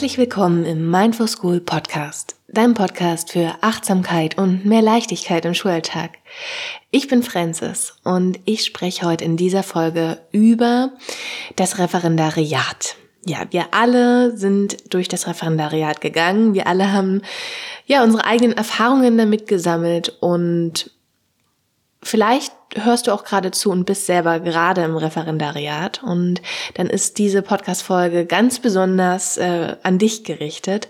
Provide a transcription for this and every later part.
Herzlich willkommen im Mindful School Podcast, dein Podcast für Achtsamkeit und mehr Leichtigkeit im Schulalltag. Ich bin Francis und ich spreche heute in dieser Folge über das Referendariat. Ja, wir alle sind durch das Referendariat gegangen. Wir alle haben ja unsere eigenen Erfahrungen damit gesammelt und Vielleicht hörst du auch gerade zu und bist selber gerade im Referendariat. Und dann ist diese Podcast-Folge ganz besonders äh, an dich gerichtet,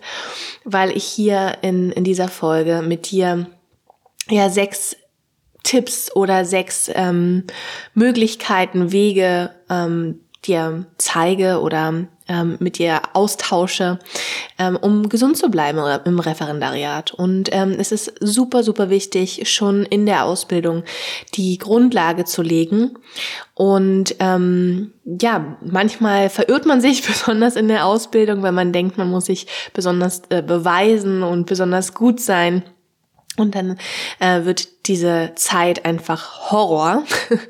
weil ich hier in, in dieser Folge mit dir ja sechs Tipps oder sechs ähm, Möglichkeiten, Wege ähm, dir zeige oder ähm, mit dir austausche, ähm, um gesund zu bleiben im Referendariat. Und ähm, es ist super, super wichtig, schon in der Ausbildung die Grundlage zu legen. Und ähm, ja, manchmal verirrt man sich besonders in der Ausbildung, weil man denkt, man muss sich besonders äh, beweisen und besonders gut sein. Und dann äh, wird diese Zeit einfach Horror.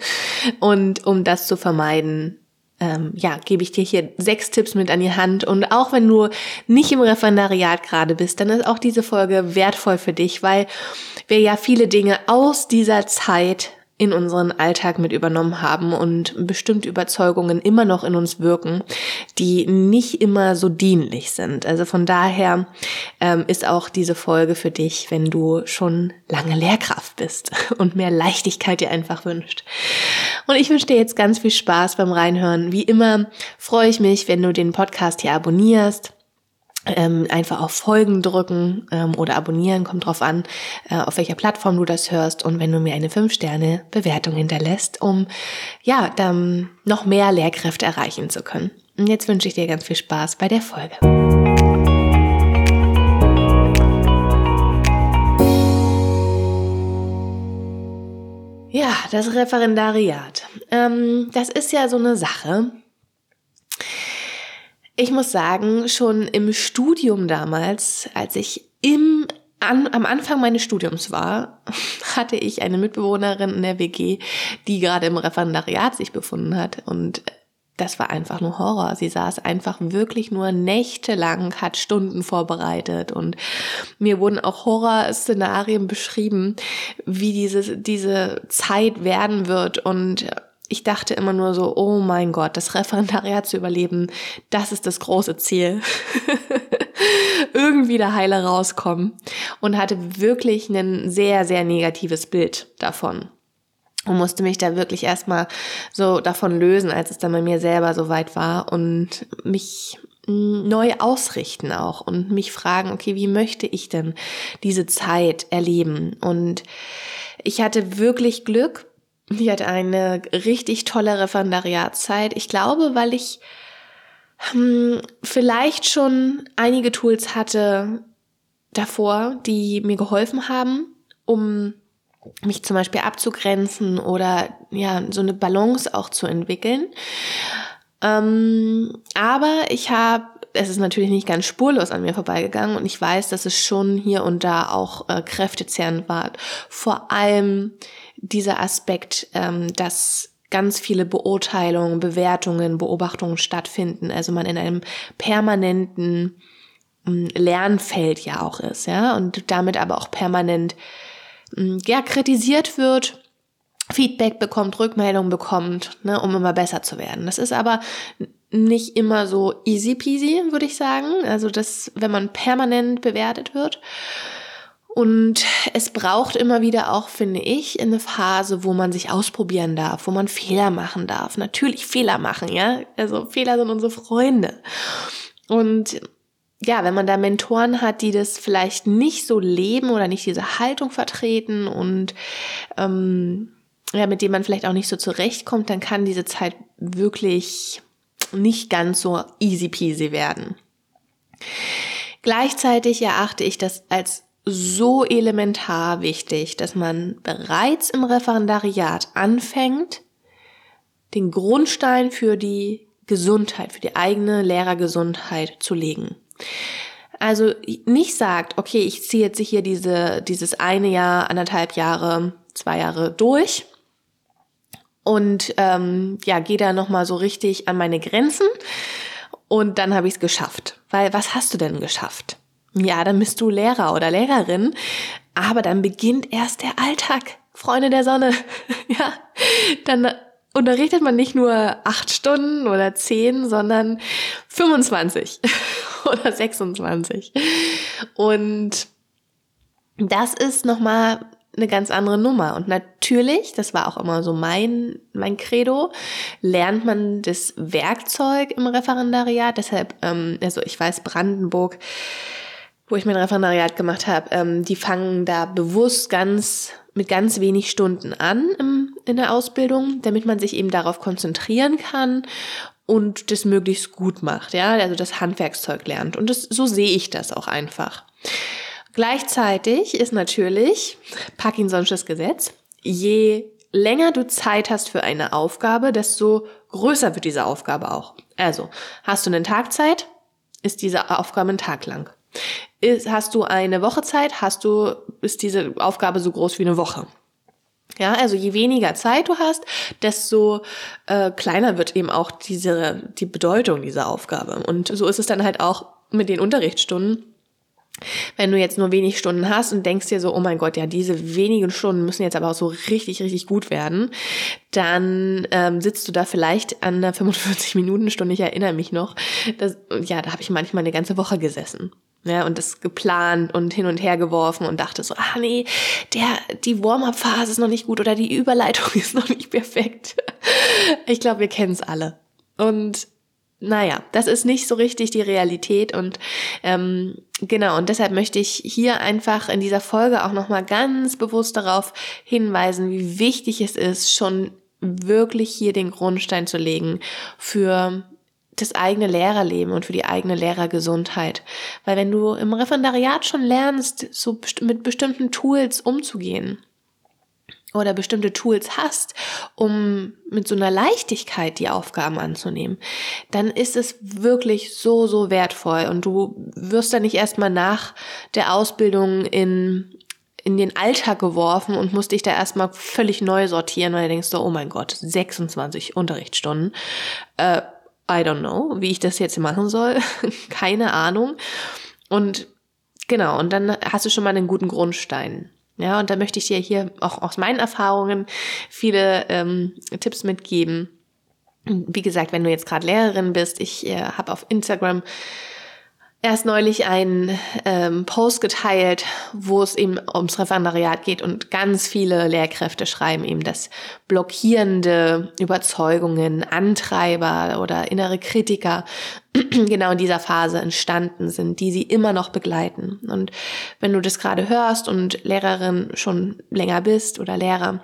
und um das zu vermeiden, ähm, ja, gebe ich dir hier sechs Tipps mit an die Hand. Und auch wenn du nicht im Referendariat gerade bist, dann ist auch diese Folge wertvoll für dich, weil wir ja viele Dinge aus dieser Zeit in unseren Alltag mit übernommen haben und bestimmte Überzeugungen immer noch in uns wirken, die nicht immer so dienlich sind. Also von daher ähm, ist auch diese Folge für dich, wenn du schon lange Lehrkraft bist und mehr Leichtigkeit dir einfach wünscht. Und ich wünsche dir jetzt ganz viel Spaß beim Reinhören. Wie immer freue ich mich, wenn du den Podcast hier abonnierst ähm, einfach auf Folgen drücken ähm, oder abonnieren, kommt drauf an, äh, auf welcher Plattform du das hörst und wenn du mir eine 5-Sterne-Bewertung hinterlässt, um ja, dann noch mehr Lehrkräfte erreichen zu können. Und jetzt wünsche ich dir ganz viel Spaß bei der Folge. Ja, das Referendariat. Ähm, das ist ja so eine Sache ich muss sagen, schon im Studium damals, als ich im an, am Anfang meines Studiums war, hatte ich eine Mitbewohnerin in der WG, die gerade im Referendariat sich befunden hat und das war einfach nur Horror. Sie saß einfach wirklich nur nächtelang, hat Stunden vorbereitet und mir wurden auch Horrorszenarien beschrieben, wie diese, diese Zeit werden wird und ich dachte immer nur so, oh mein Gott, das Referendariat zu überleben, das ist das große Ziel. Irgendwie da heile rauskommen. Und hatte wirklich ein sehr, sehr negatives Bild davon. Und musste mich da wirklich erstmal so davon lösen, als es dann bei mir selber so weit war und mich neu ausrichten auch und mich fragen, okay, wie möchte ich denn diese Zeit erleben? Und ich hatte wirklich Glück, ich hatte eine richtig tolle Referendariatszeit. Ich glaube, weil ich hm, vielleicht schon einige Tools hatte davor, die mir geholfen haben, um mich zum Beispiel abzugrenzen oder ja, so eine Balance auch zu entwickeln. Ähm, aber ich habe, es ist natürlich nicht ganz spurlos an mir vorbeigegangen und ich weiß, dass es schon hier und da auch äh, kräftezehrend war. Vor allem dieser Aspekt, ähm, dass ganz viele Beurteilungen, Bewertungen, Beobachtungen stattfinden, also man in einem permanenten ähm, Lernfeld ja auch ist, ja, und damit aber auch permanent ja kritisiert wird, Feedback bekommt, Rückmeldung bekommt, ne, um immer besser zu werden. Das ist aber nicht immer so easy peasy, würde ich sagen. Also das, wenn man permanent bewertet wird. Und es braucht immer wieder auch, finde ich, eine Phase, wo man sich ausprobieren darf, wo man Fehler machen darf. Natürlich Fehler machen, ja. Also Fehler sind unsere Freunde. Und ja, wenn man da Mentoren hat, die das vielleicht nicht so leben oder nicht diese Haltung vertreten und ähm, ja, mit dem man vielleicht auch nicht so zurechtkommt, dann kann diese Zeit wirklich nicht ganz so easy peasy werden. Gleichzeitig erachte ich das als so elementar wichtig, dass man bereits im Referendariat anfängt, den Grundstein für die Gesundheit, für die eigene Lehrergesundheit zu legen. Also nicht sagt, okay, ich ziehe jetzt hier diese, dieses eine Jahr, anderthalb Jahre, zwei Jahre durch und ähm, ja, gehe da nochmal so richtig an meine Grenzen Und dann habe ich es geschafft. Weil was hast du denn geschafft? Ja, dann bist du Lehrer oder Lehrerin, aber dann beginnt erst der Alltag. Freunde der Sonne. ja, dann unterrichtet man nicht nur acht Stunden oder zehn, sondern 25 oder 26. Und das ist nochmal eine ganz andere Nummer. Und natürlich, das war auch immer so mein, mein Credo, lernt man das Werkzeug im Referendariat. Deshalb, ähm, also ich weiß, Brandenburg, wo ich mein Referendariat gemacht habe, ähm, die fangen da bewusst ganz mit ganz wenig Stunden an im, in der Ausbildung, damit man sich eben darauf konzentrieren kann und das möglichst gut macht, ja, also das Handwerkszeug lernt. Und das, so sehe ich das auch einfach. Gleichzeitig ist natürlich Parkinson'sches Gesetz, je länger du Zeit hast für eine Aufgabe, desto größer wird diese Aufgabe auch. Also, hast du eine Tagzeit, ist diese Aufgabe ein Tag lang. Ist, hast du eine Woche Zeit, hast du, ist diese Aufgabe so groß wie eine Woche. Ja, also je weniger Zeit du hast, desto äh, kleiner wird eben auch diese die Bedeutung dieser Aufgabe. Und so ist es dann halt auch mit den Unterrichtsstunden. Wenn du jetzt nur wenig Stunden hast und denkst dir so, oh mein Gott, ja, diese wenigen Stunden müssen jetzt aber auch so richtig, richtig gut werden, dann ähm, sitzt du da vielleicht an einer 45-Minuten-Stunde, ich erinnere mich noch, das, ja, da habe ich manchmal eine ganze Woche gesessen. Ja, und das geplant und hin und her geworfen und dachte so, ah nee, der, die Warm-up-Phase ist noch nicht gut oder die Überleitung ist noch nicht perfekt. Ich glaube, wir kennen es alle. Und naja, das ist nicht so richtig die Realität und ähm, genau, und deshalb möchte ich hier einfach in dieser Folge auch nochmal ganz bewusst darauf hinweisen, wie wichtig es ist, schon wirklich hier den Grundstein zu legen für das eigene Lehrerleben und für die eigene Lehrergesundheit. Weil wenn du im Referendariat schon lernst, so mit bestimmten Tools umzugehen, oder bestimmte Tools hast, um mit so einer Leichtigkeit die Aufgaben anzunehmen, dann ist es wirklich so, so wertvoll. Und du wirst dann nicht erstmal nach der Ausbildung in, in den Alltag geworfen und musst dich da erstmal völlig neu sortieren, weil du denkst oh mein Gott, 26 Unterrichtsstunden. Äh, I don't know, wie ich das jetzt machen soll. Keine Ahnung. Und genau, und dann hast du schon mal einen guten Grundstein. Ja, und da möchte ich dir hier auch aus meinen Erfahrungen viele ähm, Tipps mitgeben. Wie gesagt, wenn du jetzt gerade Lehrerin bist, ich äh, habe auf Instagram erst neulich einen ähm, Post geteilt, wo es eben ums Referendariat geht und ganz viele Lehrkräfte schreiben eben, dass blockierende Überzeugungen, Antreiber oder innere Kritiker genau in dieser Phase entstanden sind, die sie immer noch begleiten. Und wenn du das gerade hörst und Lehrerin schon länger bist oder Lehrer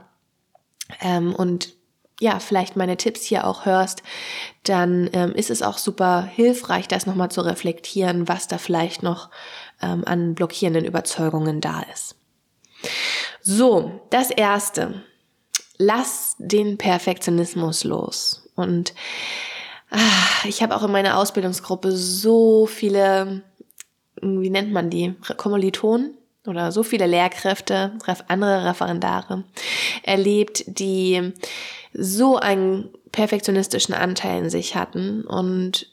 ähm, und ja, vielleicht meine Tipps hier auch hörst, dann ähm, ist es auch super hilfreich, das nochmal zu reflektieren, was da vielleicht noch ähm, an blockierenden Überzeugungen da ist. So, das erste. Lass den Perfektionismus los. Und ah, ich habe auch in meiner Ausbildungsgruppe so viele, wie nennt man die, Kommilitonen oder so viele Lehrkräfte, andere Referendare erlebt, die so einen perfektionistischen Anteil in sich hatten und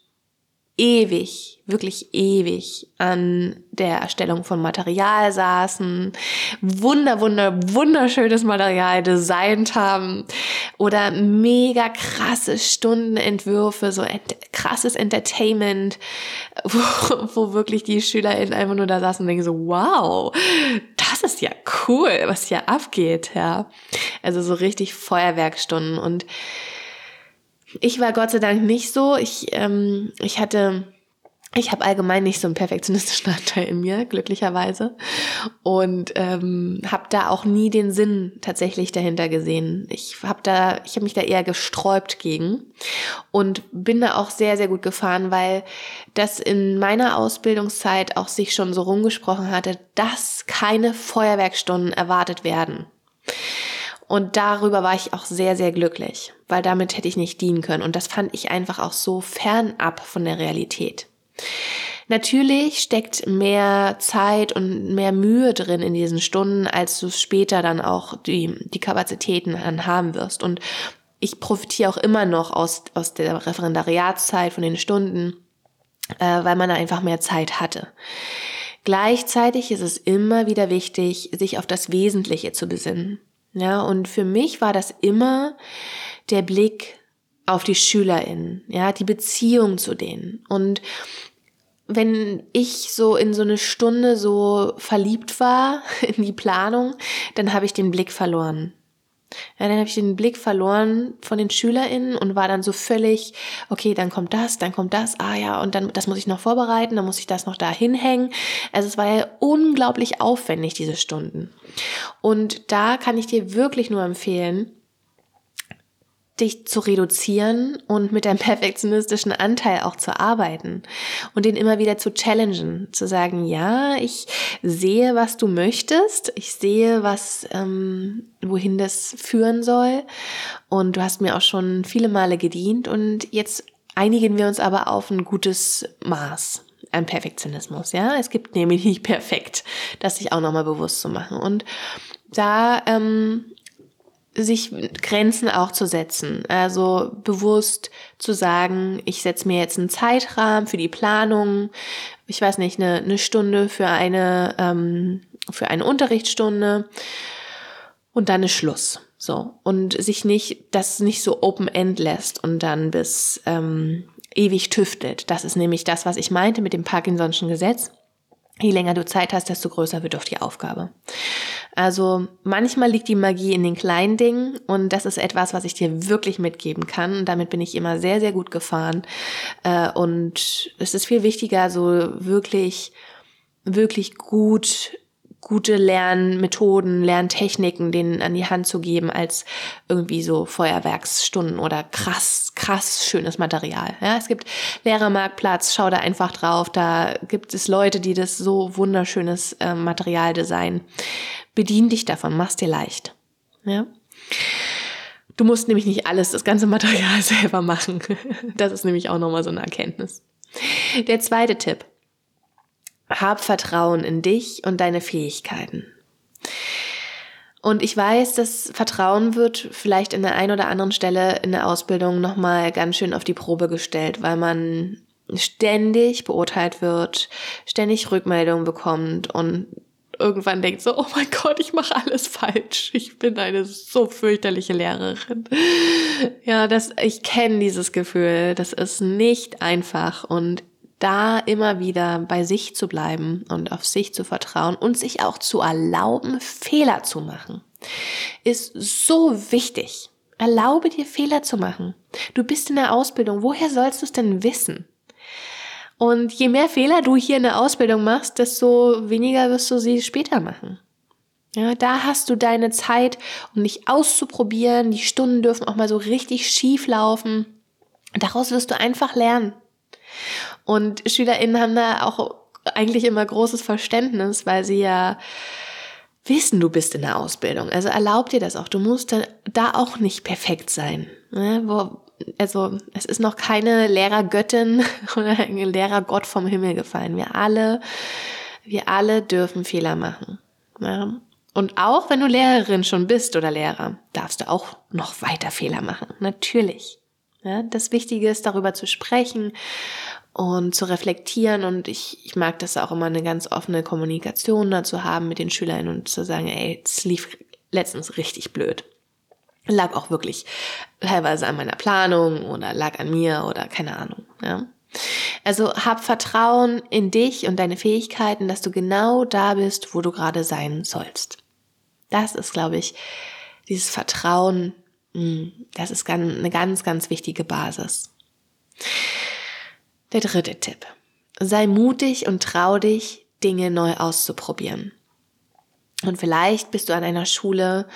ewig, wirklich ewig an der Erstellung von Material saßen, wunder, wunder, wunderschönes Material designt haben oder mega krasse Stundenentwürfe, so ent krasses Entertainment, wo, wo wirklich die SchülerInnen einfach nur da saßen und denken so, wow, das ist ja cool, was hier abgeht, ja. Also so richtig Feuerwerkstunden und ich war Gott sei Dank nicht so. Ich, ähm, ich hatte, ich habe allgemein nicht so einen perfektionistischen Anteil in mir, glücklicherweise. Und ähm, habe da auch nie den Sinn tatsächlich dahinter gesehen. Ich habe da, ich habe mich da eher gesträubt gegen und bin da auch sehr, sehr gut gefahren, weil das in meiner Ausbildungszeit auch sich schon so rumgesprochen hatte, dass keine Feuerwerkstunden erwartet werden. Und darüber war ich auch sehr, sehr glücklich, weil damit hätte ich nicht dienen können. Und das fand ich einfach auch so fernab von der Realität. Natürlich steckt mehr Zeit und mehr Mühe drin in diesen Stunden, als du später dann auch die, die Kapazitäten dann haben wirst. Und ich profitiere auch immer noch aus, aus der Referendariatszeit von den Stunden äh, weil man da einfach mehr Zeit hatte. Gleichzeitig ist es immer wieder wichtig, sich auf das Wesentliche zu besinnen. Ja, und für mich war das immer der Blick auf die SchülerInnen, ja, die Beziehung zu denen. Und wenn ich so in so eine Stunde so verliebt war in die Planung, dann habe ich den Blick verloren. Ja, dann habe ich den Blick verloren von den SchülerInnen und war dann so völlig, okay, dann kommt das, dann kommt das, ah ja, und dann, das muss ich noch vorbereiten, dann muss ich das noch da hinhängen. Also es war ja unglaublich aufwendig, diese Stunden. Und da kann ich dir wirklich nur empfehlen, dich zu reduzieren und mit deinem perfektionistischen Anteil auch zu arbeiten und den immer wieder zu challengen, zu sagen, ja, ich sehe, was du möchtest, ich sehe, was, ähm, wohin das führen soll und du hast mir auch schon viele Male gedient und jetzt einigen wir uns aber auf ein gutes Maß an Perfektionismus, ja. Es gibt nämlich nicht perfekt, das sich auch nochmal bewusst zu machen und da ähm, sich Grenzen auch zu setzen. Also bewusst zu sagen, ich setze mir jetzt einen Zeitrahmen für die Planung, ich weiß nicht, eine, eine Stunde für eine, ähm, für eine Unterrichtsstunde und dann ist Schluss. So. Und sich nicht, das nicht so open-end lässt und dann bis ähm, ewig tüftelt. Das ist nämlich das, was ich meinte mit dem Parkinson'schen Gesetz. Je länger du Zeit hast, desto größer wird doch die Aufgabe. Also manchmal liegt die Magie in den kleinen Dingen und das ist etwas, was ich dir wirklich mitgeben kann. Damit bin ich immer sehr, sehr gut gefahren. Äh, und es ist viel wichtiger, so wirklich, wirklich gut gute Lernmethoden, Lerntechniken denen an die Hand zu geben, als irgendwie so Feuerwerksstunden oder krass, krass schönes Material. Ja, es gibt Lehrermarktplatz, schau da einfach drauf, da gibt es Leute, die das so wunderschönes äh, Material designen. Bedien dich davon, mach's dir leicht. Ja. Du musst nämlich nicht alles, das ganze Material selber machen. Das ist nämlich auch nochmal so eine Erkenntnis. Der zweite Tipp. Hab Vertrauen in dich und deine Fähigkeiten. Und ich weiß, das Vertrauen wird vielleicht in der einen oder anderen Stelle in der Ausbildung nochmal ganz schön auf die Probe gestellt, weil man ständig beurteilt wird, ständig Rückmeldungen bekommt und irgendwann denkt so, oh mein Gott, ich mache alles falsch. Ich bin eine so fürchterliche Lehrerin. Ja, das, ich kenne dieses Gefühl. Das ist nicht einfach und da immer wieder bei sich zu bleiben und auf sich zu vertrauen und sich auch zu erlauben, Fehler zu machen, ist so wichtig. Erlaube dir Fehler zu machen. Du bist in der Ausbildung. Woher sollst du es denn wissen? Und je mehr Fehler du hier in der Ausbildung machst, desto weniger wirst du sie später machen. Ja, da hast du deine Zeit, um dich auszuprobieren. Die Stunden dürfen auch mal so richtig schief laufen. Daraus wirst du einfach lernen. Und SchülerInnen haben da auch eigentlich immer großes Verständnis, weil sie ja wissen, du bist in der Ausbildung. Also erlaub dir das auch. Du musst da, auch nicht perfekt sein. Ne? Wo, also es ist noch keine Lehrergöttin oder ein Lehrergott vom Himmel gefallen. Wir alle, wir alle dürfen Fehler machen. Ja? Und auch wenn du Lehrerin schon bist oder Lehrer, darfst du auch noch weiter Fehler machen. Natürlich. Ja, das Wichtige ist, darüber zu sprechen und zu reflektieren. Und ich, ich mag das auch immer, eine ganz offene Kommunikation dazu haben mit den Schülern und zu sagen, ey, es lief letztens richtig blöd. Lag auch wirklich teilweise an meiner Planung oder lag an mir oder keine Ahnung. Ja. Also hab Vertrauen in dich und deine Fähigkeiten, dass du genau da bist, wo du gerade sein sollst. Das ist, glaube ich, dieses Vertrauen, hm, das ist eine ganz, ganz wichtige Basis. Der dritte Tipp. Sei mutig und trau dich, Dinge neu auszuprobieren. Und vielleicht bist du an einer Schule,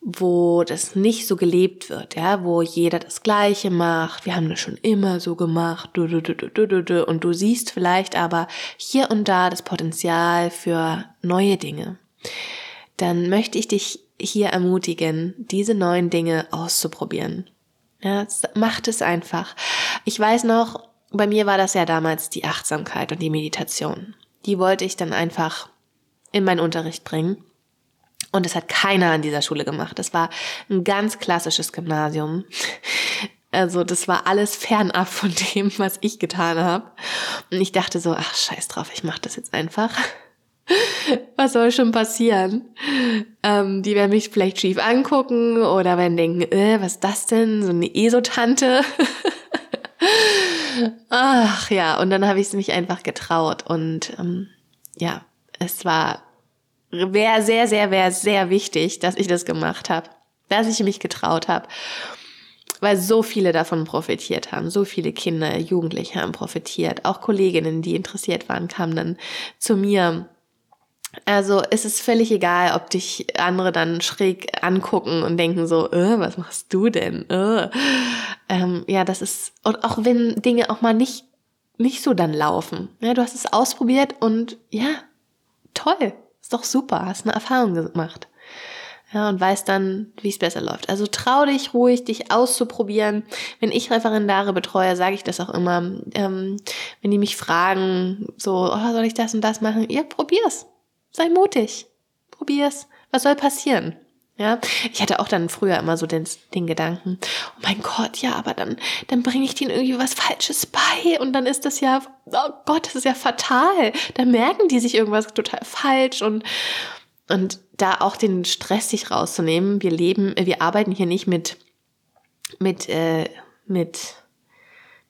wo das nicht so gelebt wird, ja, wo jeder das Gleiche macht. Wir haben das schon immer so gemacht, und du siehst vielleicht aber hier und da das Potenzial für neue Dinge. Dann möchte ich dich hier ermutigen, diese neuen Dinge auszuprobieren. Ja, macht es einfach. Ich weiß noch, bei mir war das ja damals die Achtsamkeit und die Meditation. Die wollte ich dann einfach in meinen Unterricht bringen. Und das hat keiner an dieser Schule gemacht. Das war ein ganz klassisches Gymnasium. Also das war alles fernab von dem, was ich getan habe. Und ich dachte so, ach scheiß drauf, ich mache das jetzt einfach. Was soll schon passieren? Ähm, die werden mich vielleicht schief angucken oder werden denken, äh, was ist das denn? So eine Esotante. Ach ja, und dann habe ich es mich einfach getraut. Und ähm, ja, es war wäre sehr, sehr, wäre sehr wichtig, dass ich das gemacht habe, dass ich mich getraut habe weil so viele davon profitiert haben. So viele Kinder, Jugendliche haben profitiert. Auch Kolleginnen, die interessiert waren, kamen dann zu mir. Also es ist völlig egal, ob dich andere dann schräg angucken und denken so, äh, was machst du denn? Äh. Ähm, ja, das ist, und auch wenn Dinge auch mal nicht, nicht so dann laufen. Ja, du hast es ausprobiert und ja, toll, ist doch super, hast eine Erfahrung gemacht ja, und weiß dann, wie es besser läuft. Also trau dich ruhig, dich auszuprobieren. Wenn ich Referendare betreue, sage ich das auch immer. Ähm, wenn die mich fragen, so, oh, soll ich das und das machen? Ja, probier's. Sei mutig. Probier's. Was soll passieren? Ja, ich hatte auch dann früher immer so den, den Gedanken, oh mein Gott, ja, aber dann, dann bringe ich denen irgendwie was Falsches bei und dann ist das ja, oh Gott, das ist ja fatal. Da merken die sich irgendwas total falsch und, und da auch den Stress sich rauszunehmen. Wir leben, wir arbeiten hier nicht mit, mit, äh, mit,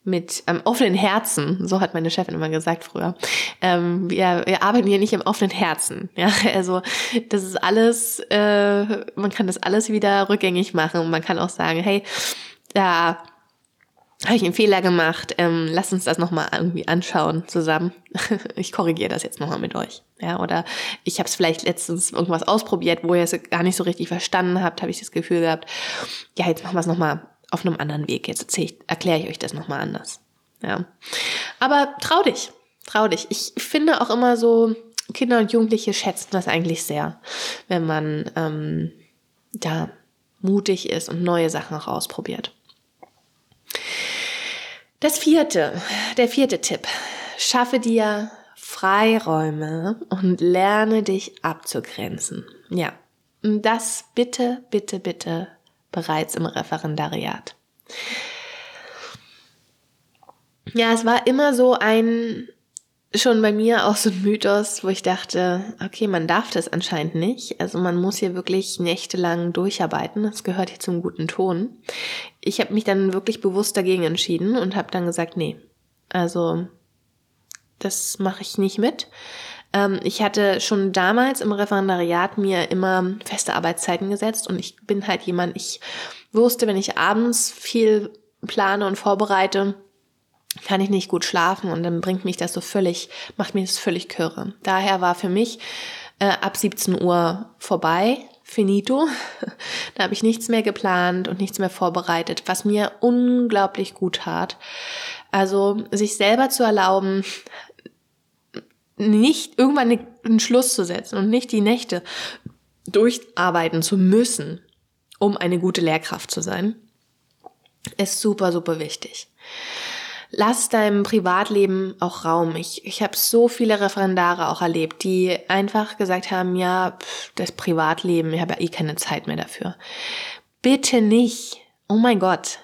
mit ähm, offenen Herzen, so hat meine Chefin immer gesagt früher. Ähm, wir, wir arbeiten hier nicht im offenen Herzen. Ja, also das ist alles, äh, man kann das alles wieder rückgängig machen und man kann auch sagen, hey, da habe ich einen Fehler gemacht, ähm, lass uns das nochmal irgendwie anschauen zusammen. ich korrigiere das jetzt nochmal mit euch. Ja, oder ich habe es vielleicht letztens irgendwas ausprobiert, wo ihr es gar nicht so richtig verstanden habt, habe ich das Gefühl gehabt, ja, jetzt machen wir es nochmal auf einem anderen Weg. Jetzt erkläre ich euch das nochmal anders. Ja. Aber trau dich, trau dich. Ich finde auch immer so, Kinder und Jugendliche schätzen das eigentlich sehr, wenn man ähm, da mutig ist und neue Sachen auch ausprobiert. Das vierte, der vierte Tipp. Schaffe dir Freiräume und lerne dich abzugrenzen. Ja, das bitte, bitte, bitte bereits im Referendariat. Ja, es war immer so ein schon bei mir auch so ein Mythos, wo ich dachte, okay, man darf das anscheinend nicht. Also man muss hier wirklich nächtelang durcharbeiten. Das gehört hier zum guten Ton. Ich habe mich dann wirklich bewusst dagegen entschieden und habe dann gesagt, nee, also das mache ich nicht mit. Ähm, ich hatte schon damals im Referendariat mir immer feste Arbeitszeiten gesetzt und ich bin halt jemand, ich wusste, wenn ich abends viel plane und vorbereite, kann ich nicht gut schlafen und dann bringt mich das so völlig, macht mich das völlig kürre. Daher war für mich äh, ab 17 Uhr vorbei, finito. da habe ich nichts mehr geplant und nichts mehr vorbereitet, was mir unglaublich gut tat. Also sich selber zu erlauben, nicht irgendwann einen Schluss zu setzen und nicht die Nächte durcharbeiten zu müssen, um eine gute Lehrkraft zu sein, ist super, super wichtig lass deinem Privatleben auch Raum. Ich, ich habe so viele Referendare auch erlebt, die einfach gesagt haben, ja, pff, das Privatleben, ich habe ja eh keine Zeit mehr dafür. Bitte nicht. Oh mein Gott.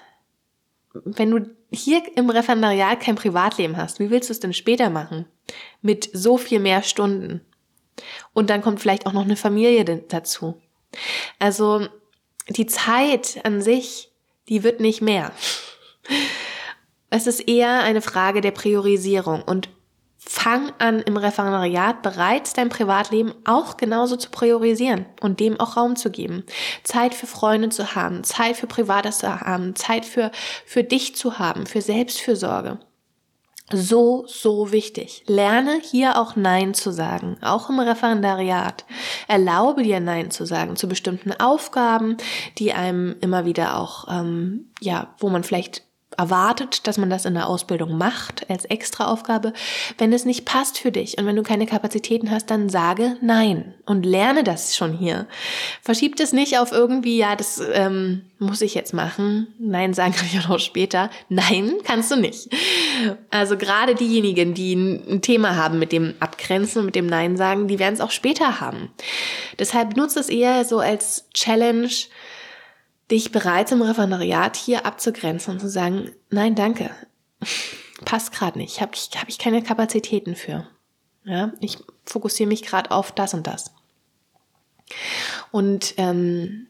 Wenn du hier im Referendariat kein Privatleben hast, wie willst du es denn später machen? Mit so viel mehr Stunden. Und dann kommt vielleicht auch noch eine Familie dazu. Also die Zeit an sich, die wird nicht mehr. Es ist eher eine Frage der Priorisierung und fang an im Referendariat bereits dein Privatleben auch genauso zu priorisieren und dem auch Raum zu geben. Zeit für Freunde zu haben, Zeit für Privates zu haben, Zeit für, für dich zu haben, für Selbstfürsorge. So, so wichtig. Lerne hier auch Nein zu sagen, auch im Referendariat. Erlaube dir Nein zu sagen zu bestimmten Aufgaben, die einem immer wieder auch, ähm, ja, wo man vielleicht erwartet, dass man das in der Ausbildung macht als Extraaufgabe. Wenn es nicht passt für dich und wenn du keine Kapazitäten hast, dann sage nein und lerne das schon hier. Verschieb es nicht auf irgendwie, ja, das ähm, muss ich jetzt machen. Nein sagen kann ich auch noch später. Nein, kannst du nicht. Also gerade diejenigen, die ein Thema haben mit dem Abgrenzen und mit dem Nein sagen, die werden es auch später haben. Deshalb nutze es eher so als Challenge, dich bereits im Referendariat hier abzugrenzen und zu sagen, nein, danke, passt gerade nicht, habe ich, hab ich keine Kapazitäten für. Ja, ich fokussiere mich gerade auf das und das. Und ähm,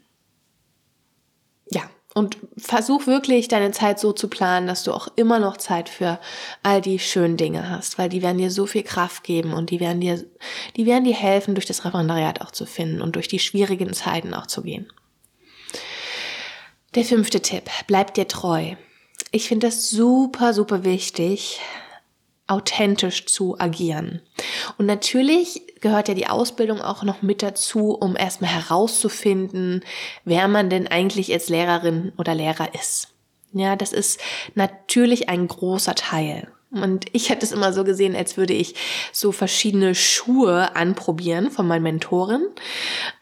ja, und versuch wirklich deine Zeit so zu planen, dass du auch immer noch Zeit für all die schönen Dinge hast, weil die werden dir so viel Kraft geben und die werden dir, die werden dir helfen, durch das Referendariat auch zu finden und durch die schwierigen Zeiten auch zu gehen. Der fünfte Tipp, bleib dir treu. Ich finde das super, super wichtig, authentisch zu agieren. Und natürlich gehört ja die Ausbildung auch noch mit dazu, um erstmal herauszufinden, wer man denn eigentlich als Lehrerin oder Lehrer ist. Ja, das ist natürlich ein großer Teil. Und ich hätte es immer so gesehen, als würde ich so verschiedene Schuhe anprobieren von meinen Mentoren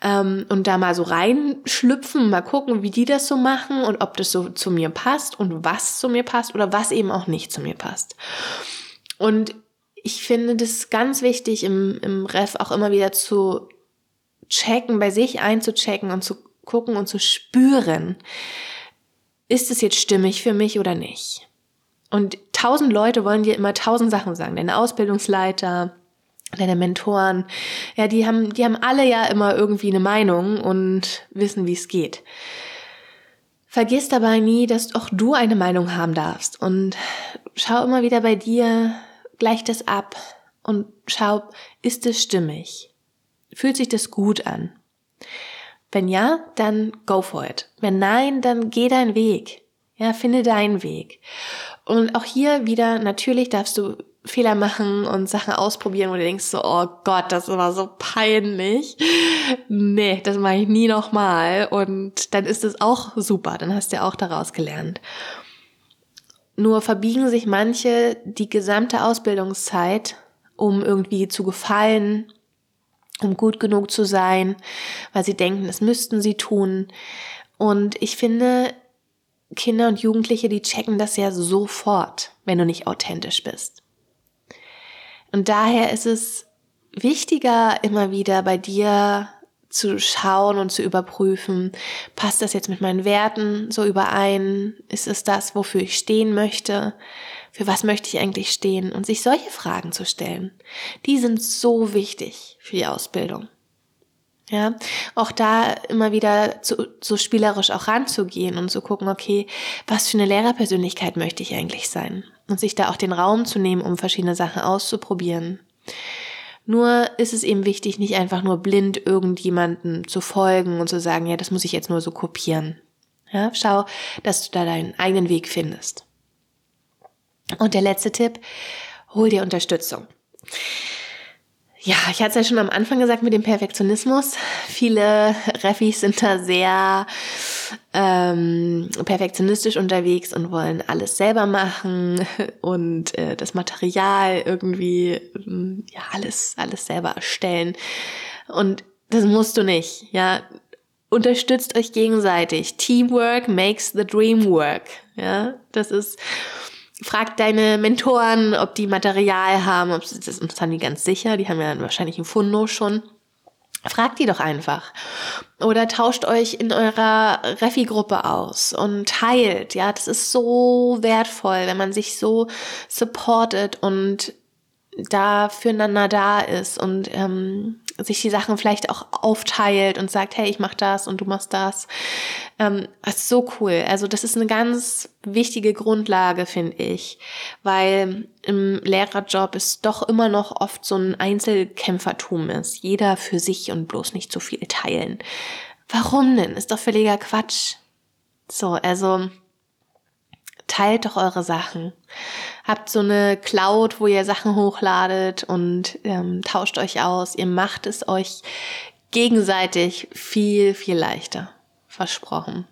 ähm, und da mal so reinschlüpfen, mal gucken, wie die das so machen und ob das so zu mir passt und was zu mir passt oder was eben auch nicht zu mir passt. Und ich finde das ganz wichtig im, im Ref auch immer wieder zu checken, bei sich einzuchecken und zu gucken und zu spüren, ist es jetzt stimmig für mich oder nicht? Und tausend Leute wollen dir immer tausend Sachen sagen. Deine Ausbildungsleiter, deine Mentoren, ja, die haben, die haben alle ja immer irgendwie eine Meinung und wissen, wie es geht. Vergiss dabei nie, dass auch du eine Meinung haben darfst und schau immer wieder bei dir, gleich das ab und schau, ist es stimmig? Fühlt sich das gut an? Wenn ja, dann go for it. Wenn nein, dann geh deinen Weg. Ja, finde deinen Weg. Und auch hier wieder, natürlich darfst du Fehler machen und Sachen ausprobieren, wo du denkst so, oh Gott, das war so peinlich. Nee, das mache ich nie nochmal. Und dann ist es auch super, dann hast du ja auch daraus gelernt. Nur verbiegen sich manche die gesamte Ausbildungszeit, um irgendwie zu gefallen, um gut genug zu sein, weil sie denken, das müssten sie tun. Und ich finde, Kinder und Jugendliche, die checken das ja sofort, wenn du nicht authentisch bist. Und daher ist es wichtiger, immer wieder bei dir zu schauen und zu überprüfen, passt das jetzt mit meinen Werten so überein? Ist es das, wofür ich stehen möchte? Für was möchte ich eigentlich stehen? Und sich solche Fragen zu stellen, die sind so wichtig für die Ausbildung. Ja, auch da immer wieder zu, so spielerisch auch ranzugehen und zu gucken, okay, was für eine Lehrerpersönlichkeit möchte ich eigentlich sein? Und sich da auch den Raum zu nehmen, um verschiedene Sachen auszuprobieren. Nur ist es eben wichtig, nicht einfach nur blind irgendjemanden zu folgen und zu sagen, ja, das muss ich jetzt nur so kopieren. Ja, schau, dass du da deinen eigenen Weg findest. Und der letzte Tipp, hol dir Unterstützung. Ja, ich hatte es ja schon am Anfang gesagt mit dem Perfektionismus. Viele Refis sind da sehr ähm, perfektionistisch unterwegs und wollen alles selber machen und äh, das Material irgendwie, äh, ja, alles, alles selber erstellen. Und das musst du nicht, ja. Unterstützt euch gegenseitig. Teamwork makes the dream work. Ja, das ist, Frag deine Mentoren, ob die Material haben, ob sie das, das haben die ganz sicher, die haben ja wahrscheinlich ein Fundo schon. Fragt die doch einfach. Oder tauscht euch in eurer Refi-Gruppe aus und teilt. Ja, das ist so wertvoll, wenn man sich so supportet und da füreinander da ist und ähm, sich die Sachen vielleicht auch aufteilt und sagt, hey, ich mach das und du machst das. Ähm, das ist so cool. Also das ist eine ganz wichtige Grundlage, finde ich, weil im Lehrerjob es doch immer noch oft so ein Einzelkämpfertum ist. Jeder für sich und bloß nicht zu viel teilen. Warum denn? Ist doch völliger Quatsch. So, also teilt doch eure Sachen. Habt so eine Cloud, wo ihr Sachen hochladet und ähm, tauscht euch aus. Ihr macht es euch gegenseitig viel, viel leichter. Versprochen.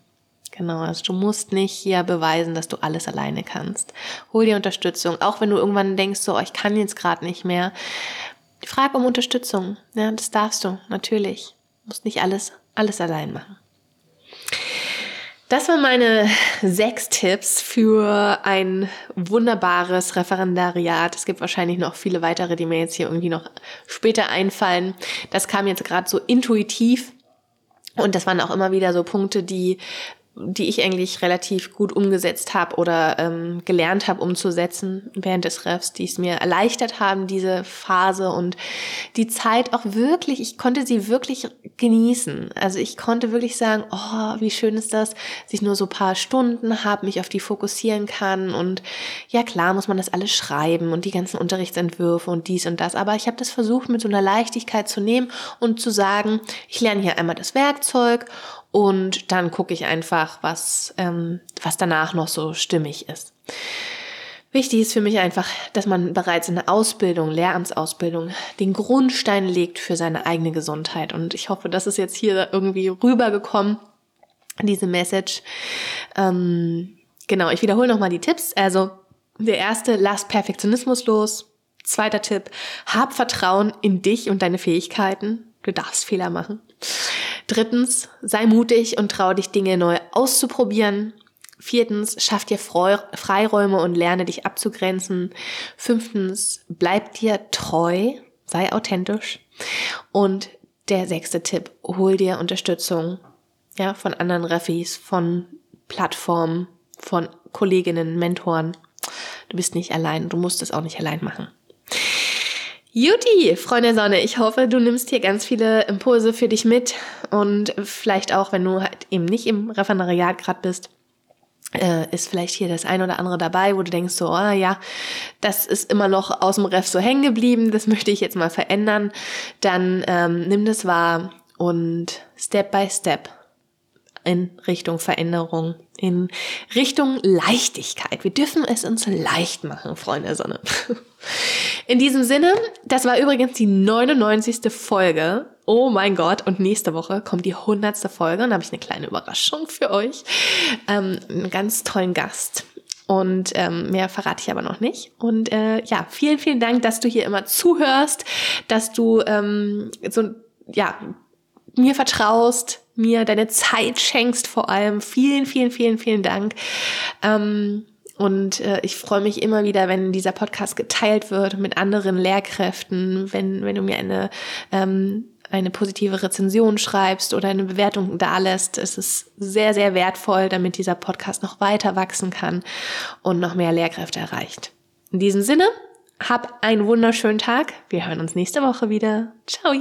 Genau, also du musst nicht hier beweisen, dass du alles alleine kannst. Hol dir Unterstützung, auch wenn du irgendwann denkst, so, oh, ich kann jetzt gerade nicht mehr. Frag um Unterstützung. Ja, das darfst du, natürlich. Du musst nicht alles, alles allein machen. Das waren meine sechs Tipps für ein wunderbares Referendariat. Es gibt wahrscheinlich noch viele weitere, die mir jetzt hier irgendwie noch später einfallen. Das kam jetzt gerade so intuitiv und das waren auch immer wieder so Punkte, die die ich eigentlich relativ gut umgesetzt habe oder ähm, gelernt habe umzusetzen während des Refs, die es mir erleichtert haben, diese Phase und die Zeit auch wirklich, ich konnte sie wirklich genießen. Also ich konnte wirklich sagen, oh, wie schön ist das, dass ich nur so paar Stunden habe, mich auf die fokussieren kann und ja klar muss man das alles schreiben und die ganzen Unterrichtsentwürfe und dies und das, aber ich habe das versucht mit so einer Leichtigkeit zu nehmen und zu sagen, ich lerne hier einmal das Werkzeug und dann gucke ich einfach, was, ähm, was danach noch so stimmig ist. Wichtig ist für mich einfach, dass man bereits in der Ausbildung, Lehramtsausbildung, den Grundstein legt für seine eigene Gesundheit. Und ich hoffe, das ist jetzt hier irgendwie rübergekommen, diese Message. Ähm, genau, ich wiederhole nochmal die Tipps. Also der erste, lass Perfektionismus los. Zweiter Tipp, hab Vertrauen in dich und deine Fähigkeiten. Du darfst Fehler machen. Drittens, sei mutig und trau dich Dinge neu auszuprobieren. Viertens, schaff dir Freiräume und lerne dich abzugrenzen. Fünftens, bleib dir treu, sei authentisch. Und der sechste Tipp, hol dir Unterstützung, ja, von anderen Refis, von Plattformen, von Kolleginnen, Mentoren. Du bist nicht allein, du musst es auch nicht allein machen. Juti, Freunde der Sonne, ich hoffe, du nimmst hier ganz viele Impulse für dich mit und vielleicht auch, wenn du halt eben nicht im Referendariat gerade bist, äh, ist vielleicht hier das ein oder andere dabei, wo du denkst so, oh ja, das ist immer noch aus dem Ref so hängen geblieben, das möchte ich jetzt mal verändern, dann ähm, nimm das wahr und Step by Step in Richtung Veränderung, in Richtung Leichtigkeit. Wir dürfen es uns leicht machen, Freunde der Sonne. In diesem Sinne, das war übrigens die 99. Folge. Oh mein Gott, und nächste Woche kommt die 100. Folge und da habe ich eine kleine Überraschung für euch. Ähm, einen ganz tollen Gast. Und ähm, mehr verrate ich aber noch nicht. Und äh, ja, vielen, vielen Dank, dass du hier immer zuhörst, dass du ähm, so ja mir vertraust, mir deine Zeit schenkst vor allem. Vielen, vielen, vielen, vielen Dank. Ähm, und äh, ich freue mich immer wieder, wenn dieser Podcast geteilt wird mit anderen Lehrkräften, wenn, wenn du mir eine, ähm, eine positive Rezension schreibst oder eine Bewertung dalässt. Es ist sehr, sehr wertvoll, damit dieser Podcast noch weiter wachsen kann und noch mehr Lehrkräfte erreicht. In diesem Sinne, hab einen wunderschönen Tag. Wir hören uns nächste Woche wieder. Ciao.